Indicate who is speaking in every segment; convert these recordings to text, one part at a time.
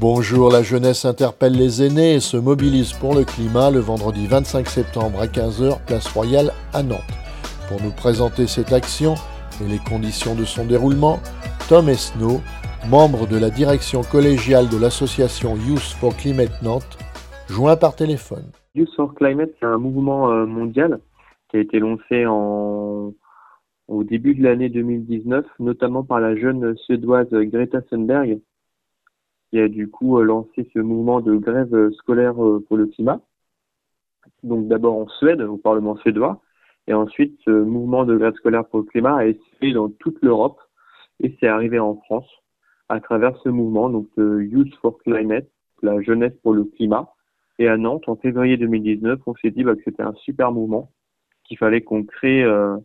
Speaker 1: Bonjour, la jeunesse interpelle les aînés et se mobilise pour le climat le vendredi 25 septembre à 15h, place Royale à Nantes. Pour nous présenter cette action et les conditions de son déroulement, Tom Esnault, membre de la direction collégiale de l'association Youth for Climate Nantes, joint par téléphone.
Speaker 2: Youth for Climate, c'est un mouvement euh, mondial qui a été lancé en, au début de l'année 2019, notamment par la jeune suédoise Greta Thunberg, qui a du coup euh, lancé ce mouvement de grève scolaire euh, pour le climat. Donc d'abord en Suède, au Parlement suédois, et ensuite ce mouvement de grève scolaire pour le climat a été fait dans toute l'Europe et c'est arrivé en France à travers ce mouvement, donc de Youth for Climate, la jeunesse pour le climat. Et à Nantes, en février 2019, on s'est dit bah, que c'était un super mouvement, qu'il fallait qu'on crée euh,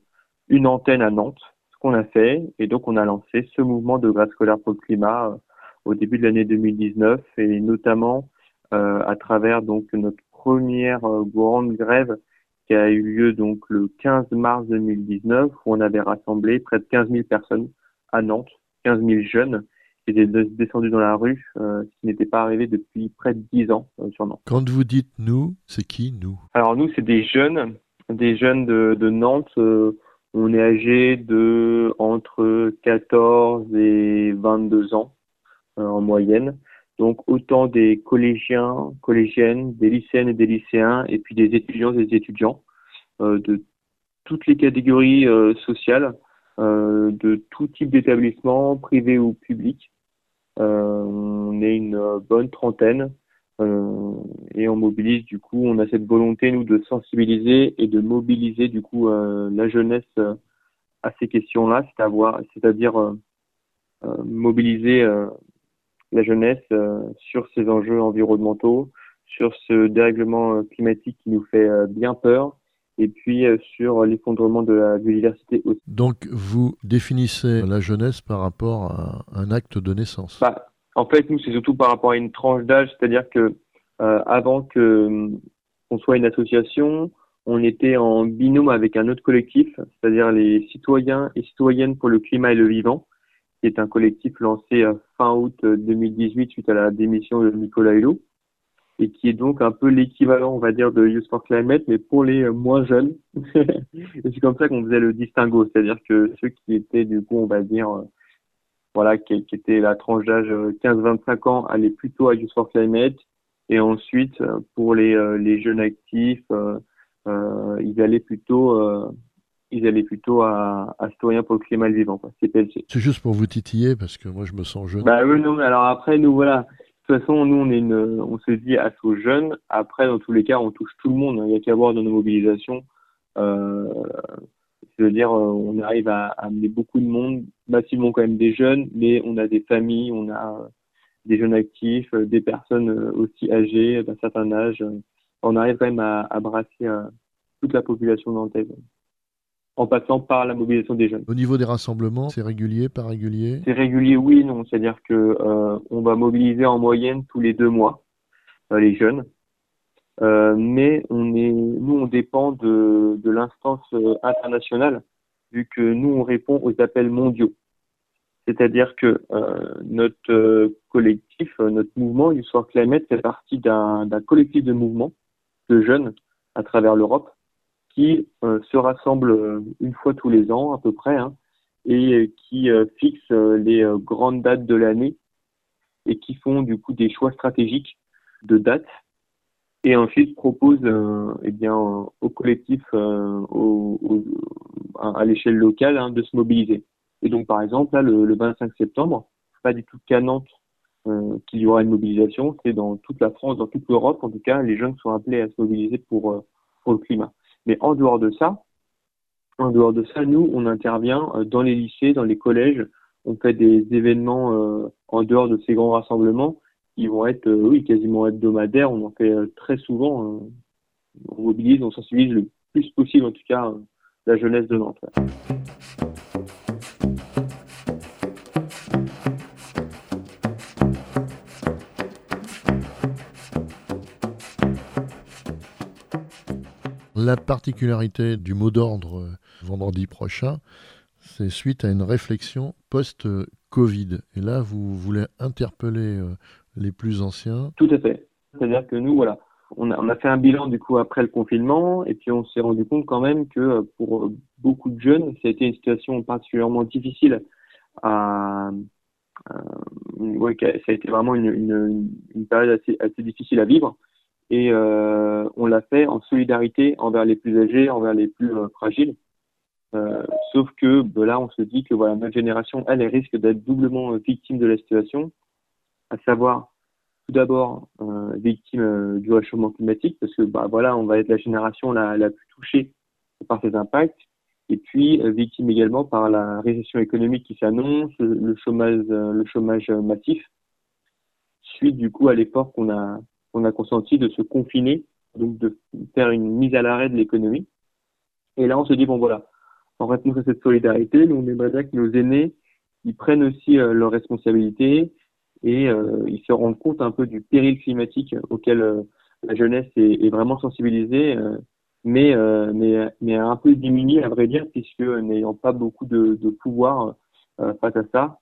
Speaker 2: une antenne à Nantes, ce qu'on a fait, et donc on a lancé ce mouvement de grève scolaire pour le climat euh, au début de l'année 2019, et notamment euh, à travers donc notre première grande grève qui a eu lieu donc le 15 mars 2019, où on avait rassemblé près de 15 000 personnes à Nantes, 15 000 jeunes qui étaient descendus dans la rue, euh, ce qui n'était pas arrivé depuis près de 10 ans euh, sur Nantes.
Speaker 1: Quand vous dites nous, c'est qui nous?
Speaker 2: Alors nous, c'est des jeunes, des jeunes de, de Nantes. Euh, on est âgés de entre 14 et 22 ans en moyenne. Donc autant des collégiens, collégiennes, des lycéennes et des lycéens, et puis des étudiants et des étudiants de toutes les catégories sociales. Euh, de tout type d'établissement, privé ou public. Euh, on est une bonne trentaine euh, et on mobilise du coup, on a cette volonté nous de sensibiliser et de mobiliser du coup la jeunesse à ces questions-là, c'est-à-dire mobiliser la jeunesse sur ces enjeux environnementaux, sur ce dérèglement climatique qui nous fait bien peur et puis euh, sur l'effondrement de la biodiversité aussi.
Speaker 1: Donc vous définissez la jeunesse par rapport à un acte de naissance?
Speaker 2: Bah, En fait, nous, c'est surtout par rapport à une tranche d'âge, c'est-à-dire que euh, avant que qu'on soit une association, on était en binôme avec un autre collectif, c'est-à-dire les citoyens et citoyennes pour le climat et le vivant, qui est un collectif lancé euh, fin août 2018 suite à la démission de Nicolas Hulot et qui est donc un peu l'équivalent, on va dire, de Youth for Climate, mais pour les euh, moins jeunes. et c'est comme ça qu'on faisait le distinguo, c'est-à-dire que ceux qui étaient, du coup, on va dire, euh, voilà, qui, étaient la tranche d'âge 15-25 euh, ans, allaient plutôt à Youth for Climate, et ensuite, pour les, jeunes actifs, euh, ils allaient plutôt ils allaient plutôt à, à Citoyens pour le climat le vivant.
Speaker 1: C'est juste pour vous titiller, parce que moi je me sens jeune.
Speaker 2: Bah oui, non, alors après, nous voilà, de toute façon, nous, on, est une, on se dit aux jeunes. Après, dans tous les cas, on touche tout le monde. Il n'y a qu'à voir dans nos mobilisations. Euh, je veux dire, euh, on arrive à, amener beaucoup de monde, massivement quand même des jeunes, mais on a des familles, on a euh, des jeunes actifs, euh, des personnes aussi âgées d'un certain âge. On arrive quand même à, à brasser toute la population nantaise en passant par la mobilisation des jeunes.
Speaker 1: Au niveau des rassemblements, c'est régulier, pas régulier?
Speaker 2: C'est régulier, oui, non. C'est-à-dire que euh, on va mobiliser en moyenne tous les deux mois euh, les jeunes, euh, mais on est, nous, on dépend de, de l'instance internationale vu que nous, on répond aux appels mondiaux. C'est-à-dire que euh, notre collectif, notre mouvement, Youth Climate, fait partie d'un collectif de mouvements de jeunes à travers l'Europe qui euh, se rassemblent euh, une fois tous les ans à peu près hein, et euh, qui fixent les grandes dates de l'année et qui font du coup des choix stratégiques de dates et ensuite proposent eh bien au collectif au, à l'échelle locale hein, de se mobiliser. Et donc par exemple là le, le 25 septembre, pas du tout qu'à Nantes euh, qu'il y aura une mobilisation, c'est dans toute la France, dans toute l'Europe en tout cas, les jeunes sont appelés à se mobiliser pour pour le climat. Mais en dehors de ça, en dehors de ça, nous, on intervient euh, dans les lycées, dans les collèges. On fait des événements euh, en dehors de ces grands rassemblements qui vont être, euh, oui, quasiment hebdomadaires. On en fait très souvent. on mobilise, on sensibilise le plus possible, en tout cas, la jeunesse de Nantes.
Speaker 1: La particularité du mot d'ordre euh, vendredi prochain, c'est suite à une réflexion post-Covid. Et là, vous voulez interpeller euh, les plus anciens.
Speaker 2: Tout à fait. C'est-à-dire que nous, voilà, on a, fait un bilan du coup après le confinement et puis on s'est rendu compte quand même que pour beaucoup de jeunes, ça a été une situation particulièrement difficile à, euh, ça a été vraiment une, une, une période assez, assez, difficile à vivre et euh, on l'a fait en solidarité envers les plus âgés, envers les plus euh, fragiles. Euh, sauf que ben là, on se dit que voilà, notre génération, elle, elle risque d'être doublement victime de la situation, à savoir tout d'abord victime du réchauffement climatique, parce que bah, voilà, on va être la génération la, la plus touchée par ces impacts, et puis victime également par la récession économique qui s'annonce, le chômage, le chômage massif, suite du coup à l'effort qu'on a qu'on a consenti de se confiner, donc de faire une mise à l'arrêt de l'économie. Et là, on se dit bon voilà, en à cette solidarité, nous on aimerait bien que nos aînés ils prennent aussi leurs responsabilités et euh, ils se rendent compte un peu du péril climatique auquel euh, la jeunesse est, vraiment sensibilisée, euh, mais, mais, mais un peu diminué à vrai dire, puisque n'ayant pas beaucoup de, de pouvoir face à ça.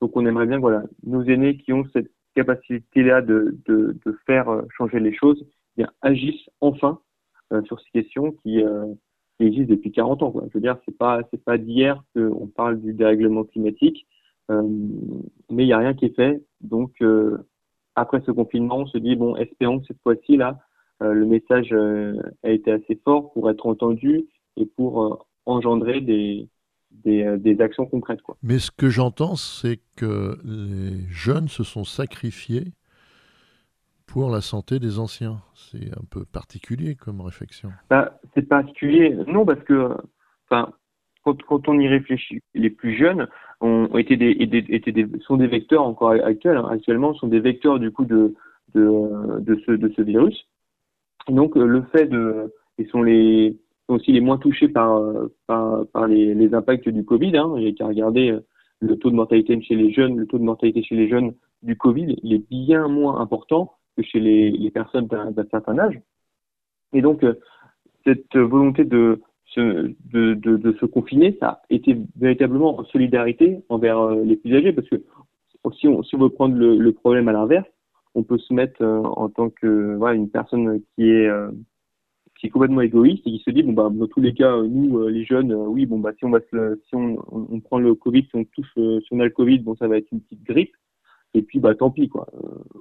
Speaker 2: Donc on aimerait bien voilà, nos aînés qui ont cette capacité-là de, de, de, faire changer les choses, eh bien, agissent enfin sur ces questions qui, qui existent depuis 40 ans. Quoi. Je veux dire, c'est pas pas d'hier qu'on parle du dérèglement climatique. Euh, mais il n'y a rien qui est fait. Donc, euh, après ce confinement, on se dit, bon, espérons que cette fois-ci, là, euh, le message a été assez fort pour être entendu et pour engendrer des, des, des, actions concrètes. Quoi.
Speaker 1: Mais ce que j'entends, c'est que les jeunes se sont sacrifiés pour la santé des anciens. C'est un peu particulier comme réflexion.
Speaker 2: Bah, c'est particulier, non, parce que enfin, quand, quand, on y réfléchit, les plus jeunes ont, été des, étaient des, sont des vecteurs encore actuels, hein, actuellement sont des vecteurs du coup de, de, de, ce, de ce virus. donc euh, le fait de, ils sont les sont aussi les moins touchés par, par, par les, impacts du Covid. Hein. J'ai qu'à regarder euh, le taux de mortalité chez les jeunes, le taux de mortalité chez les jeunes du Covid, il est bien moins important que chez les, les personnes d'un certain âge. Et donc, euh, cette volonté de, de, de, de, se confiner, ça a été véritablement en solidarité envers euh, les plus âgés, parce que si on, si on veut prendre le, le problème à l'inverse, on peut se mettre euh, en tant que voilà, une personne qui est euh, qui est complètement égoïste et qui se dit bon bah dans tous les cas nous les jeunes oui bon bah si on va se, si on, on, prend le Covid si on touche si on a le Covid bon ça va être une petite grippe et puis bah tant pis quoi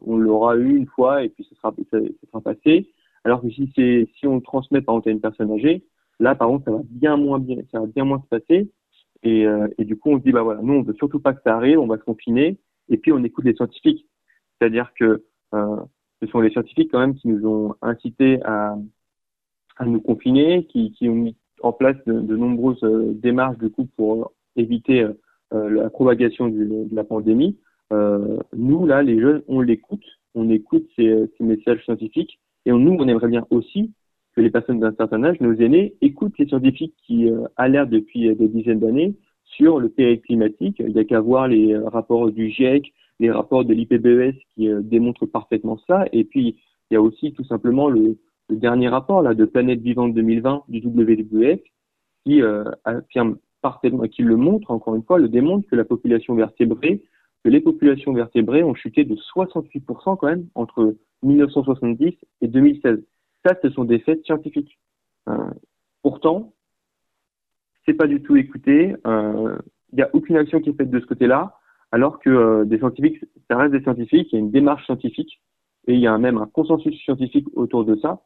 Speaker 2: on l'aura eu une fois et puis ce sera ça, sera passé alors que si c'est si on le transmet par exemple à une personne âgée Là, par contre, ça va bien moins bien, ça va bien moins se passer. Et, euh, et du coup, on se dit, bah voilà, nous, on veut surtout pas que ça arrive, on va se confiner. Et puis, on écoute les scientifiques. C'est-à-dire que euh, ce sont les scientifiques quand même qui nous ont incité à, à nous confiner, qui, qui ont mis en place de, de nombreuses euh, démarches du coup pour éviter euh, la propagation du, de la pandémie. Euh, nous, là, les jeunes, on l'écoute, on écoute ces, ces messages scientifiques, et nous, on aimerait bien aussi que les personnes d'un certain âge, nos aînés, écoutent les scientifiques qui euh, alertent depuis euh, des dizaines d'années sur le péril climatique. Il n'y a qu'à voir les euh, rapports du GIEC, les rapports de l'IPBES qui démontrent parfaitement ça. Et puis, il y a aussi tout simplement le, dernier rapport là de Planète Vivante 2020 du WWF qui affirme parfaitement, qui le montre encore une fois, le démontre que la population vertébrée, que les populations vertébrées ont chuté de 68% quand même entre 1970 et 2016. Ça, ce sont des faits scientifiques. Euh, pourtant, c'est pas du tout écouté. Il euh, n'y a aucune action qui est faite de ce côté-là, alors que euh, des scientifiques, ça reste des scientifiques. Il y a une démarche scientifique et il y a même un consensus scientifique autour de ça.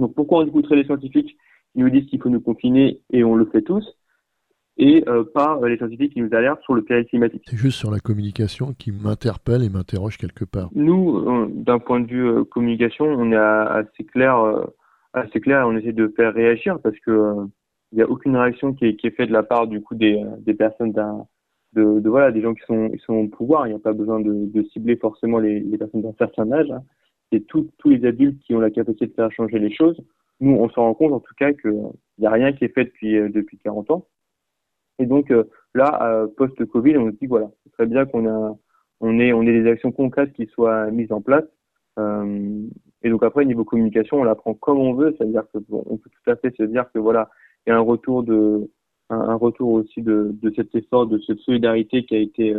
Speaker 2: Donc, pourquoi on écouterait les scientifiques qui nous disent qu'il faut nous confiner et on le fait tous et euh, pas euh, les scientifiques qui nous alertent sur le péril climatique?
Speaker 1: C'est juste sur la communication qui m'interpelle et m'interroge quelque part.
Speaker 2: Nous, euh, d'un point de vue communication, on est assez clair, assez clair, on essaie de faire réagir parce que il n'y a aucune réaction qui est, qui est, faite de la part du coup des, des personnes d'un de, de, voilà des gens qui sont qui sont au pouvoir. Il n'y a pas besoin de, de cibler forcément les, les personnes d'un certain âge. Hein. C'est tous les adultes qui ont la capacité de faire changer les choses. Nous, on se rend compte en tout cas qu'il n'y a rien qui est fait depuis depuis 40 ans. Et donc euh, là, euh, post-Covid, on se dit voilà, c'est très bien qu'on a, on ait, on ait des actions concrètes qui soient mises en place. Euh, et donc après, niveau communication, on la prend comme on veut, c'est-à-dire que on peut tout à fait se dire que voilà, il y a un retour de, un, retour aussi de, de cet effort, de cette solidarité qui a été,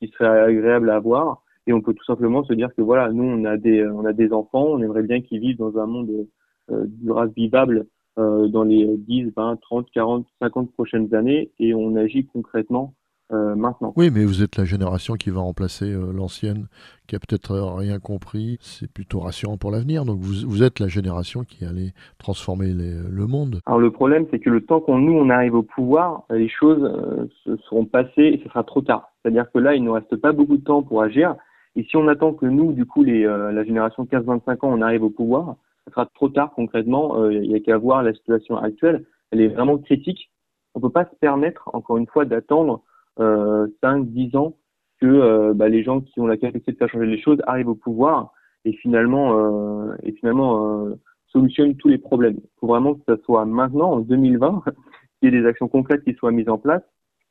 Speaker 2: qui serait agréable à avoir. Et on peut tout simplement se dire que voilà, nous on a des on a des enfants, on aimerait bien qu'ils vivent dans un monde euh, durable, vivable euh, dans les 10, 20, 30, 40, 50 prochaines années, et on agit concrètement euh, maintenant.
Speaker 1: Oui, mais vous êtes la génération qui va remplacer euh, l'ancienne, qui a peut-être rien compris. C'est plutôt rassurant pour l'avenir. Donc vous, vous, êtes la génération qui allait transformer le monde.
Speaker 2: Alors le problème, c'est que le temps qu'on nous on arrive au pouvoir, les choses euh, se seront passées et ce sera trop tard. C'est-à-dire que là, il ne reste pas beaucoup de temps pour agir. Et si on attend que nous, du coup, les, la génération 15-25 ans, on arrive au pouvoir, ce sera trop tard concrètement. Il n'y a qu'à voir la situation actuelle. Elle est vraiment critique. On ne peut pas se permettre, encore une fois, d'attendre euh, 5, 10 ans que euh, bah, les gens qui ont la capacité de faire changer les choses arrivent au pouvoir et finalement euh, et finalement euh, solutionnent tous les problèmes. Il faut vraiment que ça soit maintenant, en 2020, qu'il y ait des actions concrètes qui soient mises en place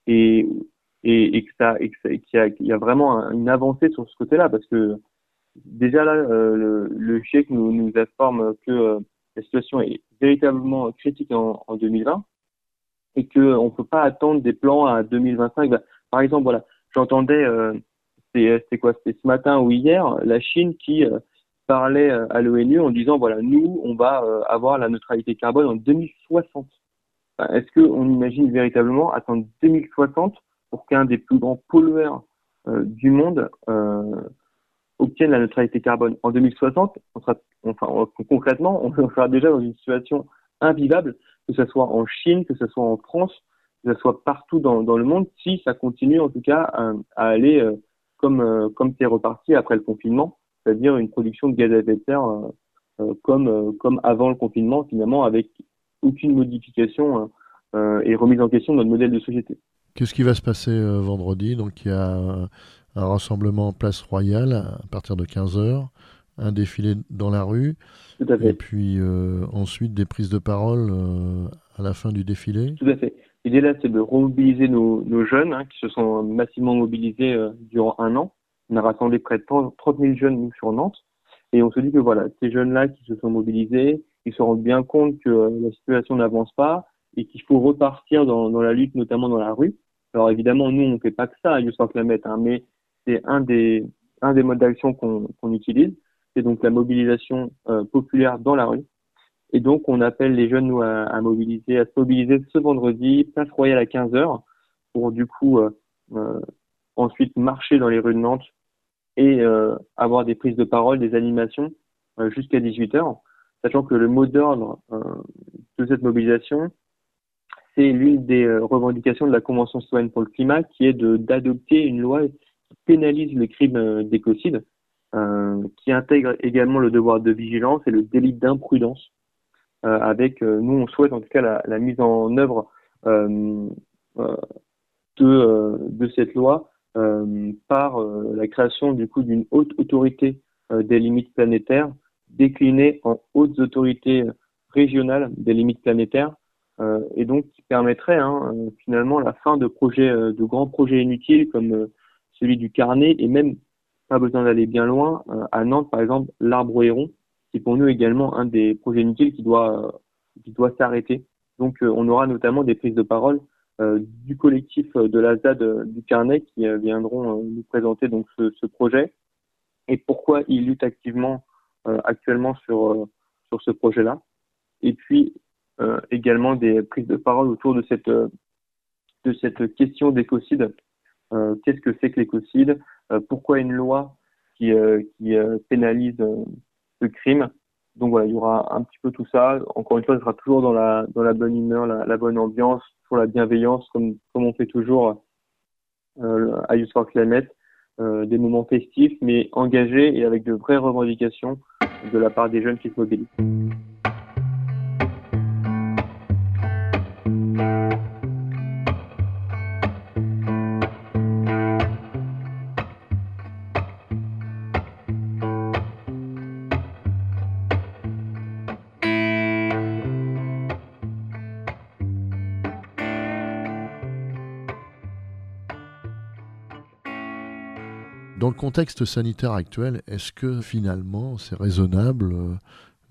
Speaker 2: et et, et que ça et qu'il y, a, y a vraiment une avancée sur ce côté-là parce que déjà là le, le GIEC nous, nous informe que la situation est véritablement critique en, en 2020 et qu'on ne peut pas attendre des plans à 2025. Bah, par exemple, voilà, j'entendais, euh, c'était quoi, c'était ce matin ou hier, la Chine qui euh, parlait euh, à l'ONU en disant, voilà, nous, on va euh, avoir la neutralité carbone en 2060. Est-ce qu'on imagine véritablement attendre 2060 pour qu'un des plus grands pollueurs du monde obtienne la neutralité carbone en 2060 on sera, enfin, concrètement, on sera déjà dans une situation invivable que ce soit en Chine, que ce soit en France, que ce soit partout dans, le monde, si ça continue en tout cas à, aller euh, comme euh, c'est reparti après le confinement, c'est-à-dire une production de gaz à effet de serre euh, comme avant le confinement finalement avec aucune modification et remise en question de notre modèle de société.
Speaker 1: Qu'est-ce qui va se passer vendredi? Donc il y a un rassemblement Place Royale à partir de 15 heures un défilé dans la rue, et puis euh, ensuite des prises de parole euh, à la fin du défilé.
Speaker 2: Tout à fait. L'idée là, c'est de remobiliser nos, nos jeunes hein, qui se sont massivement mobilisés euh, durant un an. On a rassemblé près de 30 000 jeunes sur Nantes, et on se dit que voilà, ces jeunes-là qui se sont mobilisés, ils se rendent bien compte que la situation n'avance pas et qu'il faut repartir dans, dans, la lutte, notamment dans la rue. Alors évidemment, nous, on ne fait pas que ça à Youth Climate, hein, mais c'est un des, un des modes d'action qu'on utilise c'est donc la mobilisation euh, populaire dans la rue. Et donc, on appelle les jeunes à, mobiliser, à se mobiliser ce vendredi, place Royale à 15 h pour du coup euh, euh, ensuite marcher dans les rues de Nantes et avoir des prises de parole, des animations jusqu'à 18 h sachant que le mot d'ordre de cette mobilisation, c'est l'une des revendications de la Convention citoyenne pour le climat, qui est d'adopter une loi qui pénalise le crime d'écocide, euh, qui intègre également le devoir de vigilance et le délit d'imprudence. Euh, avec, euh, nous, on souhaite en tout cas la, mise en œuvre de, de cette loi par la création du coup d'une haute autorité des limites planétaires déclinée en hautes autorités régionales des limites planétaires euh, et donc qui permettrait hein, finalement la fin de projets, de grands projets inutiles comme celui du carnet et même pas besoin d'aller bien loin. Euh, à Nantes, par exemple, l'arbre héron, c'est pour nous également un des projets inutiles qui doit, euh, qui doit s'arrêter. Donc, euh, on aura notamment des prises de parole du collectif de la ZAD du Carnet qui viendront nous présenter donc ce, ce, projet et pourquoi ils luttent activement actuellement sur sur ce projet-là. Et puis également des prises de parole autour de cette de cette question d'écocide. Qu'est-ce que c'est que l'écocide? Euh, pourquoi une loi qui, euh, qui euh, pénalise ce crime? Donc voilà, il y aura un petit peu tout ça. Encore une fois, ce sera toujours dans la, dans la bonne humeur, la, bonne ambiance, pour la bienveillance, comme, comme on fait toujours euh, à Youth for Climate. Euh, des moments festifs, mais engagés et avec de vraies revendications de la part des jeunes qui se mobilisent.
Speaker 1: Contexte sanitaire actuel, est-ce que finalement c'est raisonnable euh,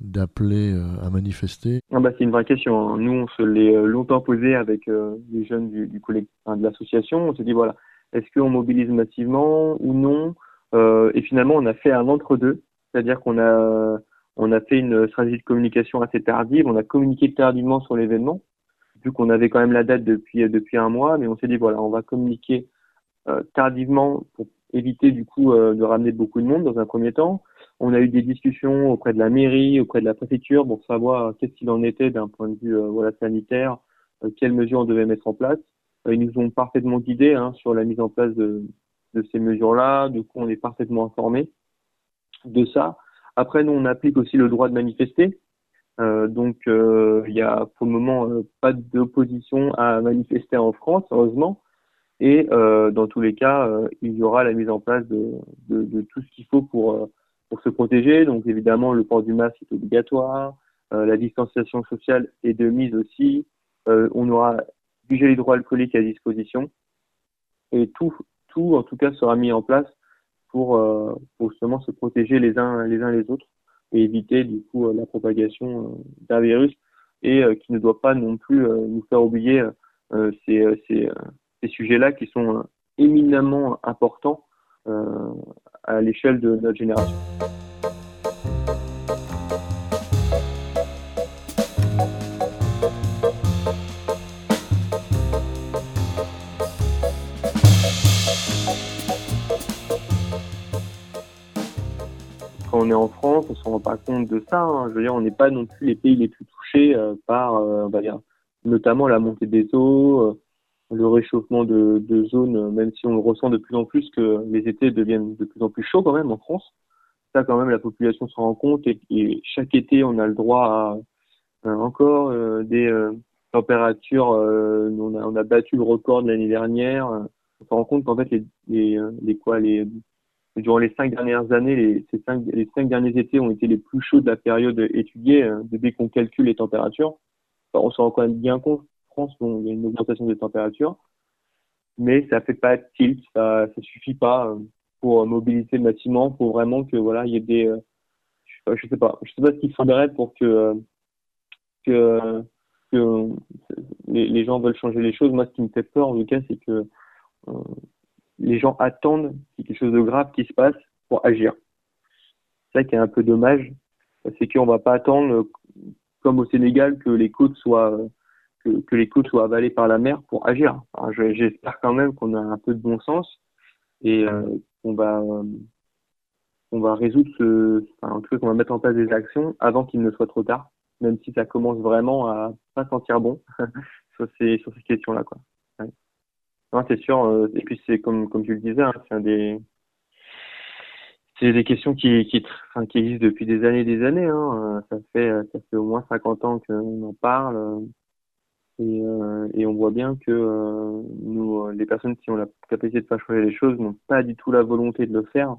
Speaker 1: d'appeler euh, à manifester?
Speaker 2: Ah bah, C'est une vraie question. Hein. Nous, on se l'est euh, longtemps posé avec les jeunes du, de l'association. On s'est dit, voilà, est-ce qu'on mobilise massivement ou non? Et finalement, on a fait un entre-deux, c'est-à-dire qu'on a on a fait une stratégie de communication assez tardive, on a communiqué tardivement sur l'événement, vu qu'on avait quand même la date depuis depuis un mois, mais on s'est dit voilà, on va communiquer tardivement pour éviter du coup de ramener beaucoup de monde dans un premier temps. On a eu des discussions auprès de la mairie, auprès de la préfecture pour savoir qu'est-ce qu'il en était d'un point de vue voilà sanitaire, quelles mesures on devait mettre en place. ils nous ont parfaitement guidés hein, sur la mise en place de, de ces mesures-là. Du coup, on est parfaitement informé de ça. Après, nous, on applique aussi le droit de manifester. Euh, donc, euh, il y a pour le moment euh, pas d'opposition à manifester en France, heureusement. Et dans tous les cas, il y aura la mise en place de, de, de tout ce qu'il faut pour, pour se protéger. Donc, évidemment, le port du masque est obligatoire. la distanciation sociale est de mise aussi. on aura du gel hydroalcoolique à disposition. Et tout, tout, en tout cas, sera mis en place pour, euh, pour justement se protéger les uns les uns les autres et éviter du coup euh, la propagation euh, d'un virus et qui ne doit pas non plus nous faire oublier ces, ces, sujets-là qui sont éminemment importants à l'échelle de notre génération. on est en France, on se rend pas compte de ça. Hein. Je veux dire, on n'est pas non plus les pays les plus touchés euh, par, euh, notamment la montée des eaux, euh, le réchauffement de, de zones, même si on le ressent de plus en plus que les étés deviennent de plus en plus chauds quand même en France. Ça, quand même, la population se rend compte et, chaque été, on a le droit à encore des températures. on, a, on a battu le record de l'année dernière. On se rend compte qu'en fait, les, les, les quoi, les durant les cinq dernières années, les, cinq, les cinq derniers étés ont été les plus chauds de la période étudiée, euh, dès qu'on calcule les températures. on se rend quand même bien compte, France, il y a une augmentation des températures, mais ça fait pas tilt, ça, ça suffit pas euh, pour mobiliser le bâtiment, pour vraiment que voilà, il y ait des, euh, je sais pas, je sais pas ce qu'il faudrait pour que que, que les, les, gens veulent changer les choses. Moi, ce qui me fait peur, en tout cas, c'est que les gens attendent qu'il y ait quelque chose de grave qui se passe pour agir. C'est ça qui est un peu dommage, c'est qu'on va pas attendre, comme au Sénégal, que les côtes soient que, les côtes soient avalées par la mer pour agir. J'espère quand même qu'on a un peu de bon sens et euh, qu'on va va résoudre ce, enfin, qu'on va mettre en place des actions avant qu'il ne soit trop tard, même si ça commence vraiment à pas sentir bon sur ces ces questions-là, quoi c'est sûr. Euh, et puis c'est comme comme tu le disais, hein, c'est des c'est des questions qui existent depuis des années et des années. Hein. Ça fait ça fait au moins 50 ans qu'on en parle. Et, euh, et on voit bien que euh, nous, les personnes qui ont la capacité de faire changer les choses n'ont pas du tout la volonté de le faire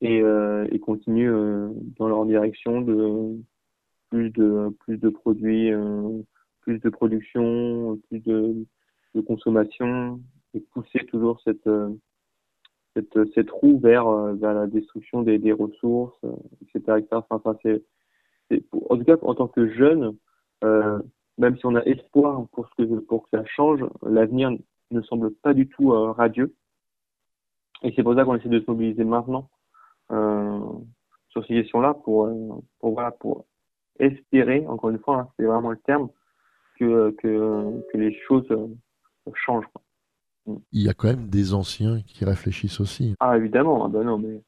Speaker 2: et, et continuent dans leur direction de plus de plus de produits, plus de production, plus de de consommation et pousser toujours cette euh, cette, cette roue vers euh, vers la destruction des, des ressources, etc. etc. Enfin, c'est, en tout cas en tant que jeune, euh, même si on a espoir pour ce que pour que ça change, l'avenir ne semble pas du tout radieux. Et c'est pour ça qu'on essaie de se mobiliser maintenant euh, sur ces questions-là pour, pour voilà pour espérer, encore une fois, hein, c'est vraiment le terme, que, que, que les choses change.
Speaker 1: Mm. Il y a quand même des anciens qui réfléchissent aussi.
Speaker 2: Ah évidemment, ah bah non mais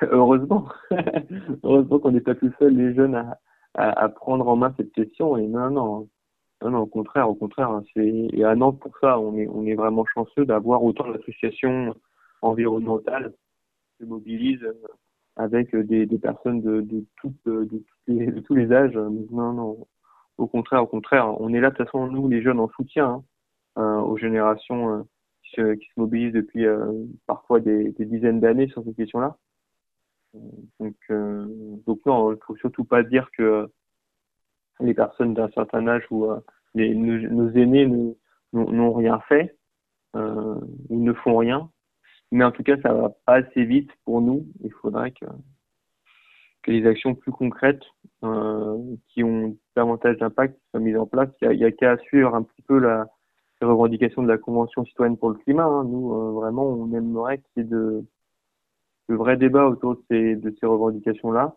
Speaker 2: heureusement, heureusement qu'on n'est pas tout seul les jeunes à, à, prendre en main cette question et non non non, non au contraire au contraire hein, et à Nantes pour ça on est vraiment chanceux d'avoir autant d'associations environnementales qui se mobilisent euh, avec des, des personnes de, de, tous les âges. Non, non, au contraire, au contraire, on est là de toute façon, nous, les jeunes, en soutien. Hein. Euh, aux générations euh, qui se, mobilisent depuis euh, parfois des, des dizaines d'années sur ces questions-là. Donc, donc non, il faut surtout pas dire que les personnes d'un certain âge ou les, nos, aînés n'ont rien fait euh, ou ne font rien. Mais en tout cas, ça va pas assez vite pour nous. Il faudrait que, que les actions plus concrètes euh, qui ont davantage d'impact soient mises en place. Il y a, a qu'à suivre un petit peu la, les revendications de la Convention citoyenne pour le climat. Hein. Nous, euh, vraiment, on aimerait qu'il y ait de, le vrai débat autour de ces, de ces revendications-là.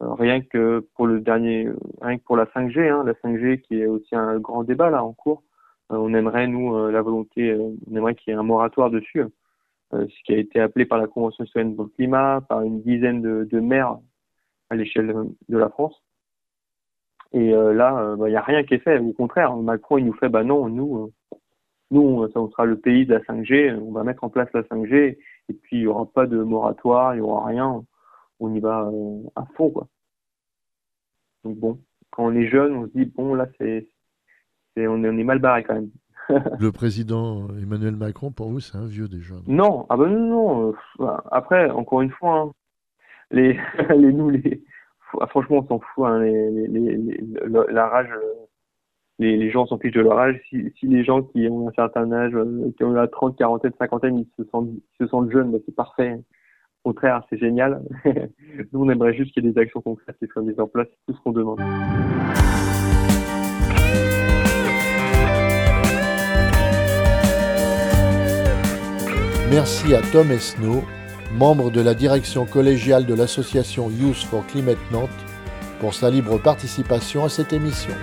Speaker 2: Rien que pour le dernier, rien que pour la 5G, hein, la 5G qui est aussi un grand débat là en cours. on aimerait nous la volonté, on aimerait qu'il y ait un moratoire dessus. Euh, ce qui a été appelé par la Convention citoyenne pour le climat, par une dizaine de, maires à l'échelle de la France. Et euh, là, il euh, n'y bah, a rien qui est fait. Au contraire, Macron, il nous fait, bah non, nous, nous, ça sera le pays de la 5G, on va mettre en place la 5G, et puis il n'y aura pas de moratoire, il n'y aura rien, on y va à fond, quoi. Donc bon, quand on est jeune, on se dit, bon, là, c'est, c'est on, est, on est mal barré quand même.
Speaker 1: le président Emmanuel Macron, pour vous, c'est un vieux déjà.
Speaker 2: Non, ah ben non, non. Euh, après, encore une fois, hein, les, les nous, les, ah, franchement, on s'en fout. Hein, les, les, la rage, euh, les, les gens s'en fichent de leur âge. Si, si les gens qui ont un certain âge, euh, qui ont la 30, quarantaine, cinquantaine, ils se sentent, ils se sentent jeunes, ben, c'est parfait. Contraire, c'est génial. nous, on aimerait juste qu'il y ait des actions concrètes qui soient mises en place, c'est tout ce qu'on demande.
Speaker 1: Merci à Tom Esnault, membre de la direction collégiale de l'association Youth for Climate Nantes, pour sa libre participation à cette émission.